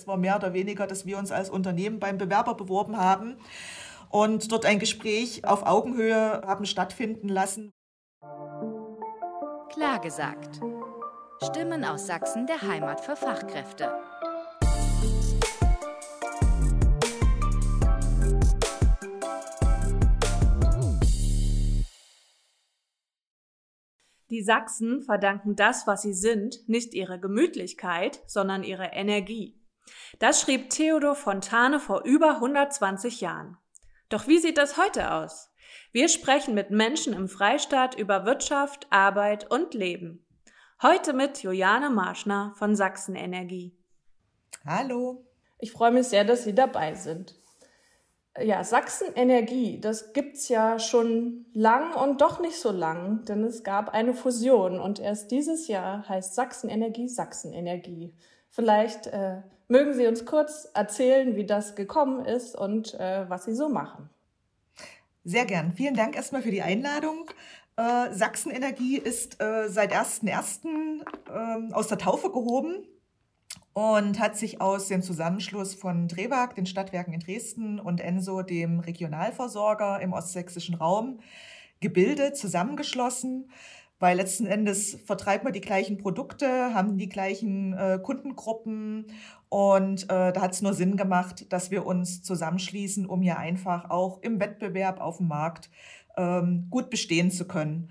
Es war mehr oder weniger, dass wir uns als Unternehmen beim Bewerber beworben haben und dort ein Gespräch auf Augenhöhe haben stattfinden lassen. Klar gesagt. Stimmen aus Sachsen der Heimat für Fachkräfte. Die Sachsen verdanken das, was sie sind, nicht ihrer Gemütlichkeit, sondern ihrer Energie. Das schrieb Theodor Fontane vor über 120 Jahren. Doch wie sieht das heute aus? Wir sprechen mit Menschen im Freistaat über Wirtschaft, Arbeit und Leben. Heute mit Juliane Marschner von Sachsen Energie. Hallo. Ich freue mich sehr, dass Sie dabei sind. Ja, Sachsen Energie, das gibt's ja schon lang und doch nicht so lang, denn es gab eine Fusion und erst dieses Jahr heißt Sachsen Energie Sachsen Energie. Vielleicht äh, mögen Sie uns kurz erzählen, wie das gekommen ist und äh, was Sie so machen. Sehr gern. Vielen Dank erstmal für die Einladung. Äh, Sachsen Energie ist äh, seit 1.1. Ähm, aus der Taufe gehoben und hat sich aus dem Zusammenschluss von Drewag, den Stadtwerken in Dresden, und Enso, dem Regionalversorger im ostsächsischen Raum, gebildet, zusammengeschlossen, weil letzten Endes vertreibt man die gleichen Produkte, haben die gleichen äh, Kundengruppen und äh, da hat es nur Sinn gemacht, dass wir uns zusammenschließen, um hier einfach auch im Wettbewerb auf dem Markt ähm, gut bestehen zu können.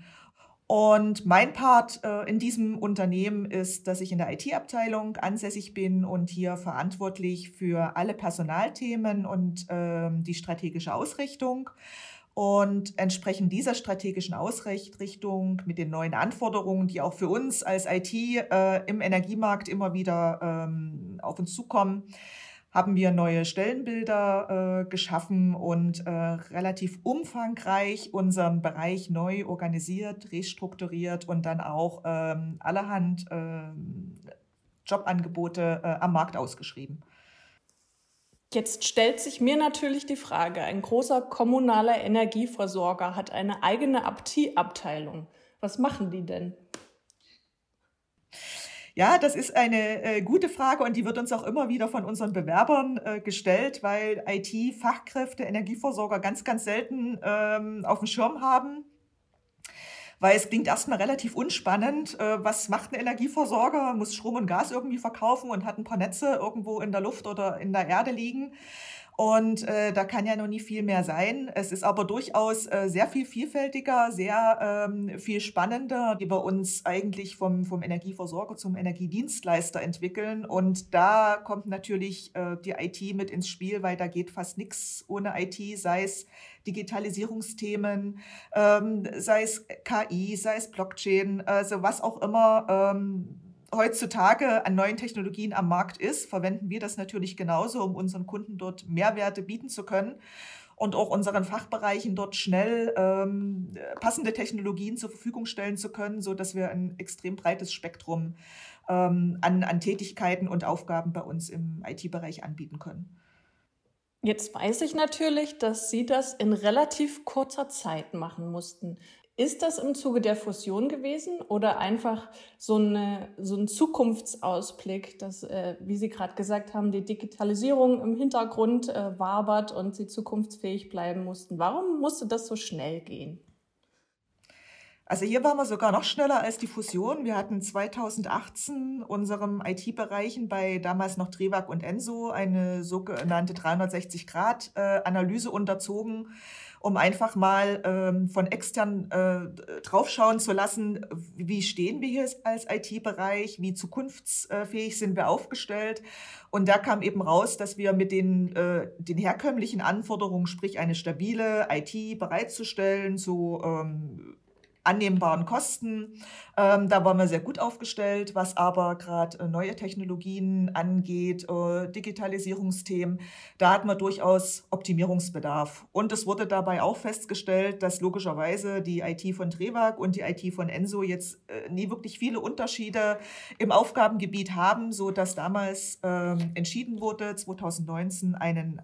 Und mein Part äh, in diesem Unternehmen ist, dass ich in der IT-Abteilung ansässig bin und hier verantwortlich für alle Personalthemen und ähm, die strategische Ausrichtung. Und entsprechend dieser strategischen Ausrichtung mit den neuen Anforderungen, die auch für uns als IT äh, im Energiemarkt immer wieder ähm, auf uns zukommen, haben wir neue Stellenbilder äh, geschaffen und äh, relativ umfangreich unseren Bereich neu organisiert, restrukturiert und dann auch ähm, allerhand äh, Jobangebote äh, am Markt ausgeschrieben. Jetzt stellt sich mir natürlich die Frage, ein großer kommunaler Energieversorger hat eine eigene Abteilung. Was machen die denn? Ja, das ist eine äh, gute Frage und die wird uns auch immer wieder von unseren Bewerbern äh, gestellt, weil IT-Fachkräfte, Energieversorger ganz, ganz selten ähm, auf dem Schirm haben. Weil es klingt erstmal relativ unspannend. Äh, was macht ein Energieversorger? Muss Strom und Gas irgendwie verkaufen und hat ein paar Netze irgendwo in der Luft oder in der Erde liegen. Und äh, da kann ja noch nie viel mehr sein. Es ist aber durchaus äh, sehr viel vielfältiger, sehr ähm, viel spannender, wie wir uns eigentlich vom, vom Energieversorger zum Energiedienstleister entwickeln. Und da kommt natürlich äh, die IT mit ins Spiel, weil da geht fast nichts ohne IT, sei es Digitalisierungsthemen, ähm, sei es KI, sei es Blockchain, also was auch immer. Ähm, heutzutage an neuen Technologien am Markt ist, verwenden wir das natürlich genauso, um unseren Kunden dort Mehrwerte bieten zu können und auch unseren Fachbereichen dort schnell ähm, passende Technologien zur Verfügung stellen zu können, so dass wir ein extrem breites Spektrum ähm, an, an Tätigkeiten und Aufgaben bei uns im IT-Bereich anbieten können. Jetzt weiß ich natürlich, dass Sie das in relativ kurzer Zeit machen mussten. Ist das im Zuge der Fusion gewesen oder einfach so, eine, so ein Zukunftsausblick, dass, äh, wie Sie gerade gesagt haben, die Digitalisierung im Hintergrund äh, wabert und Sie zukunftsfähig bleiben mussten? Warum musste das so schnell gehen? Also hier waren wir sogar noch schneller als die Fusion. Wir hatten 2018 unserem IT-Bereichen bei damals noch Drewag und Enso eine sogenannte 360-Grad-Analyse äh, unterzogen um einfach mal ähm, von extern äh, draufschauen zu lassen, wie stehen wir hier als IT-Bereich, wie zukunftsfähig sind wir aufgestellt. Und da kam eben raus, dass wir mit den, äh, den herkömmlichen Anforderungen, sprich eine stabile IT bereitzustellen, so ähm, annehmbaren Kosten. Ähm, da waren wir sehr gut aufgestellt, was aber gerade äh, neue Technologien angeht, äh, Digitalisierungsthemen. Da hatten wir durchaus Optimierungsbedarf. Und es wurde dabei auch festgestellt, dass logischerweise die IT von Drewag und die IT von Enso jetzt äh, nie wirklich viele Unterschiede im Aufgabengebiet haben, so dass damals ähm, entschieden wurde, 2019 einen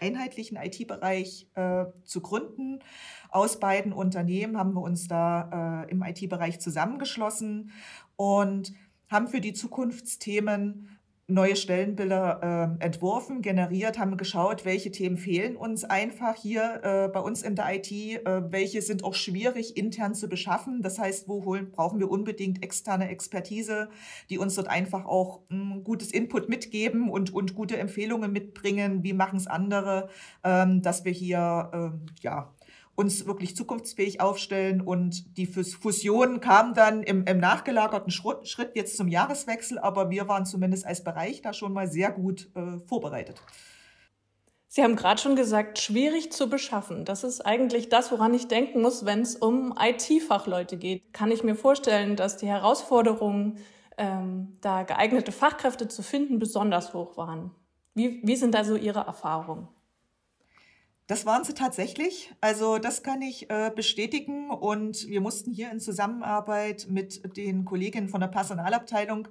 einheitlichen IT-Bereich äh, zu gründen. Aus beiden Unternehmen haben wir uns da äh, im IT-Bereich zusammengeschlossen und haben für die Zukunftsthemen neue Stellenbilder äh, entworfen, generiert, haben geschaut, welche Themen fehlen uns einfach hier äh, bei uns in der IT, äh, welche sind auch schwierig intern zu beschaffen. Das heißt, wo holen, brauchen wir unbedingt externe Expertise, die uns dort einfach auch ein gutes Input mitgeben und, und gute Empfehlungen mitbringen, wie machen es andere, ähm, dass wir hier ähm, ja, uns wirklich zukunftsfähig aufstellen. Und die Fusion kam dann im, im nachgelagerten Schritt jetzt zum Jahreswechsel, aber wir waren zumindest als Bereich da schon mal sehr gut äh, vorbereitet. Sie haben gerade schon gesagt, schwierig zu beschaffen. Das ist eigentlich das, woran ich denken muss, wenn es um IT-Fachleute geht. Kann ich mir vorstellen, dass die Herausforderungen, ähm, da geeignete Fachkräfte zu finden, besonders hoch waren. Wie, wie sind da so Ihre Erfahrungen? Das waren sie tatsächlich. Also das kann ich äh, bestätigen. Und wir mussten hier in Zusammenarbeit mit den Kolleginnen von der Personalabteilung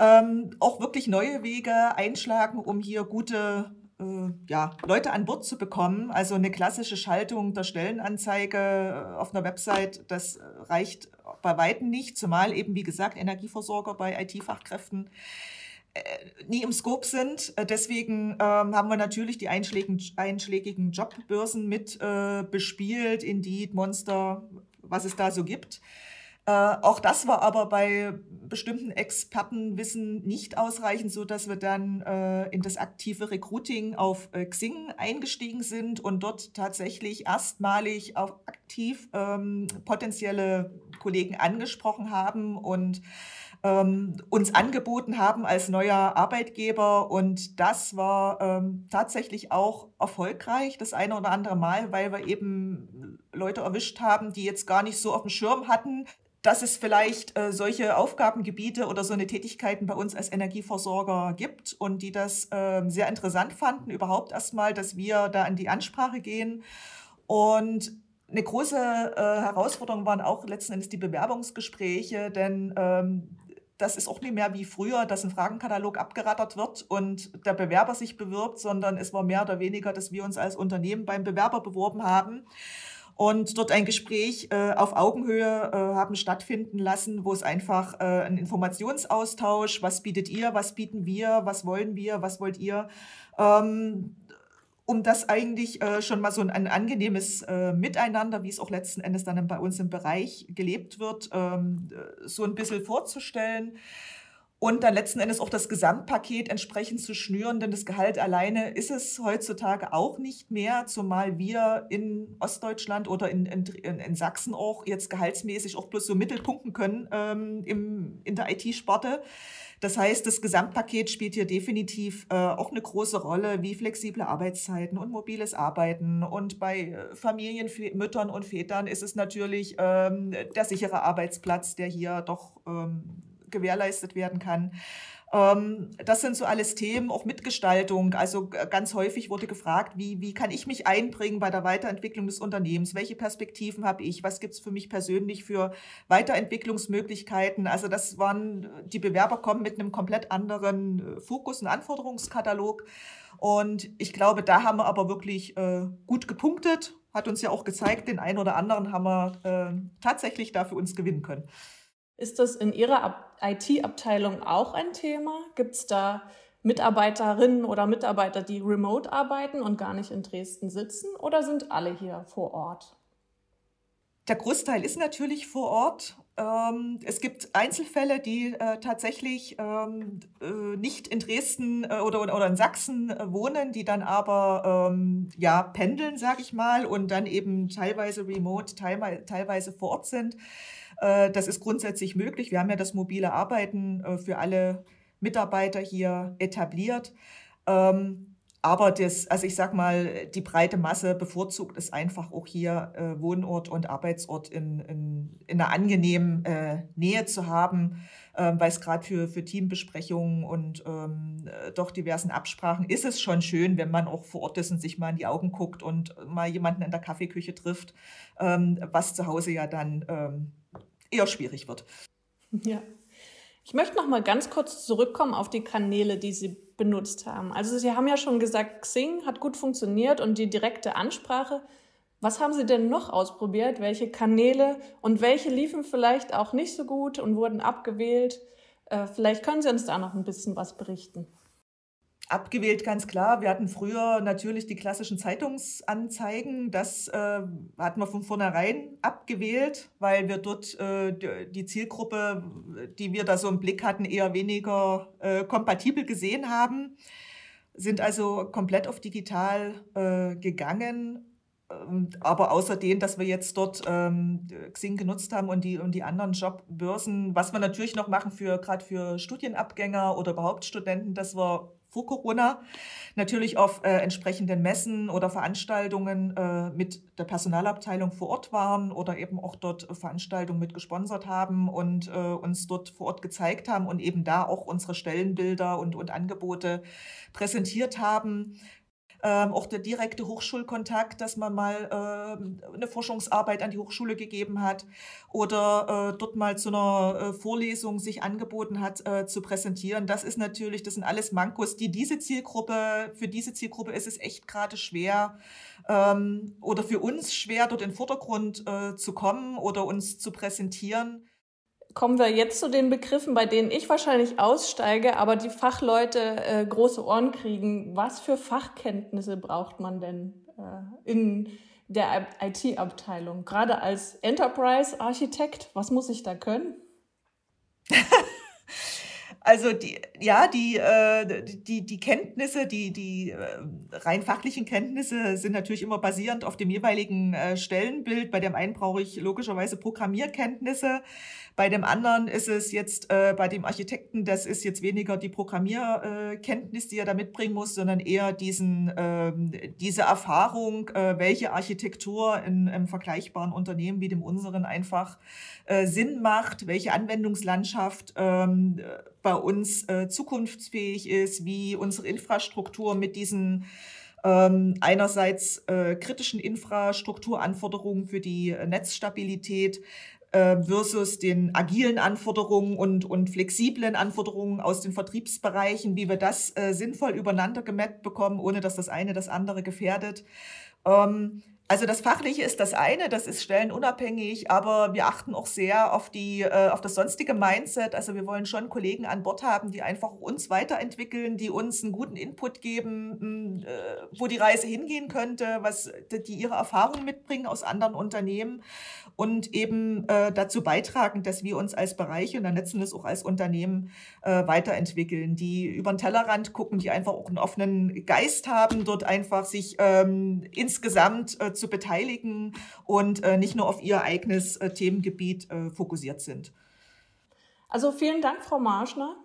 ähm, auch wirklich neue Wege einschlagen, um hier gute äh, ja, Leute an Bord zu bekommen. Also eine klassische Schaltung der Stellenanzeige äh, auf einer Website, das reicht bei Weitem nicht, zumal eben, wie gesagt, Energieversorger bei IT-Fachkräften nie im Scope sind. Äh, deswegen ähm, haben wir natürlich die einschlägigen, Jobbörsen mit äh, bespielt, Indeed, Monster, was es da so gibt. Äh, auch das war aber bei bestimmten Expertenwissen nicht ausreichend, so dass wir dann äh, in das aktive Recruiting auf äh, Xing eingestiegen sind und dort tatsächlich erstmalig auch aktiv ähm, potenzielle Kollegen angesprochen haben und ähm, uns angeboten haben als neuer Arbeitgeber. Und das war ähm, tatsächlich auch erfolgreich, das eine oder andere Mal, weil wir eben Leute erwischt haben, die jetzt gar nicht so auf dem Schirm hatten, dass es vielleicht äh, solche Aufgabengebiete oder so eine Tätigkeiten bei uns als Energieversorger gibt und die das äh, sehr interessant fanden, überhaupt erstmal, dass wir da in die Ansprache gehen. Und eine große äh, Herausforderung waren auch letzten Endes die Bewerbungsgespräche, denn ähm, das ist auch nicht mehr wie früher, dass ein Fragenkatalog abgerattert wird und der Bewerber sich bewirbt, sondern es war mehr oder weniger, dass wir uns als Unternehmen beim Bewerber beworben haben und dort ein Gespräch äh, auf Augenhöhe äh, haben stattfinden lassen, wo es einfach äh, ein Informationsaustausch, was bietet ihr, was bieten wir, was wollen wir, was wollt ihr, ähm, um das eigentlich äh, schon mal so ein, ein angenehmes äh, Miteinander, wie es auch letzten Endes dann bei uns im Bereich gelebt wird, ähm, so ein bisschen vorzustellen. Und dann letzten Endes auch das Gesamtpaket entsprechend zu schnüren, denn das Gehalt alleine ist es heutzutage auch nicht mehr, zumal wir in Ostdeutschland oder in, in, in Sachsen auch jetzt gehaltsmäßig auch bloß so mittelpunkten können ähm, im, in der IT-Sparte. Das heißt, das Gesamtpaket spielt hier definitiv äh, auch eine große Rolle, wie flexible Arbeitszeiten und mobiles Arbeiten. Und bei äh, Familien, Müttern und Vätern ist es natürlich ähm, der sichere Arbeitsplatz, der hier doch ähm, gewährleistet werden kann. Ähm, das sind so alles Themen, auch Mitgestaltung. Also ganz häufig wurde gefragt, wie, wie kann ich mich einbringen bei der Weiterentwicklung des Unternehmens? Welche Perspektiven habe ich? Was gibt es für mich persönlich für Weiterentwicklungsmöglichkeiten? Also das waren, die Bewerber kommen mit einem komplett anderen äh, Fokus, und Anforderungskatalog. Und ich glaube, da haben wir aber wirklich äh, gut gepunktet. Hat uns ja auch gezeigt, den einen oder anderen haben wir äh, tatsächlich da für uns gewinnen können. Ist das in Ihrer IT-Abteilung auch ein Thema? Gibt es da Mitarbeiterinnen oder Mitarbeiter, die remote arbeiten und gar nicht in Dresden sitzen? Oder sind alle hier vor Ort? Der Großteil ist natürlich vor Ort. Ähm, es gibt Einzelfälle, die äh, tatsächlich ähm, äh, nicht in Dresden äh, oder, oder in Sachsen äh, wohnen, die dann aber ähm, ja, pendeln, sage ich mal, und dann eben teilweise remote, teilweise vor Ort sind. Äh, das ist grundsätzlich möglich. Wir haben ja das mobile Arbeiten äh, für alle Mitarbeiter hier etabliert. Ähm, aber das, also ich sag mal, die breite Masse bevorzugt es einfach auch hier äh, Wohnort und Arbeitsort in, in, in einer angenehmen äh, Nähe zu haben, ähm, weil es gerade für, für Teambesprechungen und ähm, doch diversen Absprachen ist es schon schön, wenn man auch vor Ort ist und sich mal in die Augen guckt und mal jemanden in der Kaffeeküche trifft, ähm, was zu Hause ja dann ähm, eher schwierig wird. Ja. Ich möchte noch mal ganz kurz zurückkommen auf die Kanäle, die Sie benutzt haben. Also Sie haben ja schon gesagt, Xing hat gut funktioniert und die direkte Ansprache. Was haben Sie denn noch ausprobiert? Welche Kanäle und welche liefen vielleicht auch nicht so gut und wurden abgewählt? Äh, vielleicht können Sie uns da noch ein bisschen was berichten. Abgewählt, ganz klar. Wir hatten früher natürlich die klassischen Zeitungsanzeigen. Das äh, hatten wir von vornherein abgewählt, weil wir dort äh, die Zielgruppe, die wir da so im Blick hatten, eher weniger äh, kompatibel gesehen haben. Sind also komplett auf digital äh, gegangen aber außerdem, dass wir jetzt dort ähm, Xing genutzt haben und die, und die anderen Jobbörsen, was wir natürlich noch machen für gerade für Studienabgänger oder überhaupt Studenten, dass wir vor Corona natürlich auf äh, entsprechenden Messen oder Veranstaltungen äh, mit der Personalabteilung vor Ort waren oder eben auch dort Veranstaltungen mit gesponsert haben und äh, uns dort vor Ort gezeigt haben und eben da auch unsere Stellenbilder und, und Angebote präsentiert haben ähm, auch der direkte Hochschulkontakt, dass man mal äh, eine Forschungsarbeit an die Hochschule gegeben hat oder äh, dort mal zu einer äh, Vorlesung sich angeboten hat äh, zu präsentieren. Das ist natürlich, das sind alles Mankos, die diese Zielgruppe, für diese Zielgruppe ist es echt gerade schwer ähm, oder für uns schwer, dort in den Vordergrund äh, zu kommen oder uns zu präsentieren kommen wir jetzt zu den Begriffen, bei denen ich wahrscheinlich aussteige, aber die Fachleute äh, große Ohren kriegen. Was für Fachkenntnisse braucht man denn äh, in der IT-Abteilung? Gerade als Enterprise-Architekt, was muss ich da können? Also die, ja, die, äh, die, die Kenntnisse, die, die äh, rein fachlichen Kenntnisse sind natürlich immer basierend auf dem jeweiligen äh, Stellenbild. Bei dem einen brauche ich logischerweise Programmierkenntnisse. Bei dem anderen ist es jetzt, äh, bei dem Architekten, das ist jetzt weniger die Programmierkenntnis, die er da mitbringen muss, sondern eher diesen, ähm, diese Erfahrung, äh, welche Architektur in einem vergleichbaren Unternehmen wie dem unseren einfach äh, Sinn macht, welche Anwendungslandschaft ähm, bei uns äh, zukunftsfähig ist, wie unsere Infrastruktur mit diesen ähm, einerseits äh, kritischen Infrastrukturanforderungen für die Netzstabilität äh, versus den agilen Anforderungen und, und flexiblen Anforderungen aus den Vertriebsbereichen, wie wir das äh, sinnvoll übereinander gemappt bekommen, ohne dass das eine das andere gefährdet. Ähm, also das Fachliche ist das eine, das ist stellenunabhängig, aber wir achten auch sehr auf, die, äh, auf das sonstige Mindset. Also wir wollen schon Kollegen an Bord haben, die einfach uns weiterentwickeln, die uns einen guten Input geben, hm, äh, wo die Reise hingehen könnte, was die ihre Erfahrungen mitbringen aus anderen Unternehmen und eben äh, dazu beitragen, dass wir uns als Bereiche und dann letzten auch als Unternehmen weiterentwickeln, die über den Tellerrand gucken, die einfach auch einen offenen Geist haben, dort einfach sich ähm, insgesamt äh, zu beteiligen und äh, nicht nur auf ihr eigenes äh, Themengebiet äh, fokussiert sind. Also vielen Dank, Frau Marschner.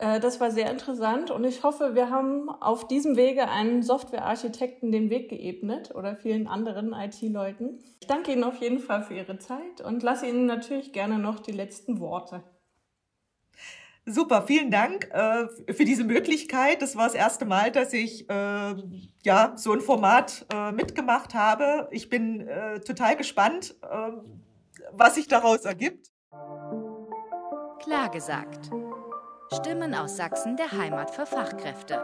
Das war sehr interessant und ich hoffe, wir haben auf diesem Wege einen Softwarearchitekten den Weg geebnet oder vielen anderen IT-Leuten. Ich danke Ihnen auf jeden Fall für Ihre Zeit und lasse Ihnen natürlich gerne noch die letzten Worte. Super, vielen Dank äh, für diese Möglichkeit. Das war das erste Mal, dass ich äh, ja so ein Format äh, mitgemacht habe. Ich bin äh, total gespannt, ähm, was sich daraus ergibt. Klar gesagt. Stimmen aus Sachsen der Heimat für Fachkräfte.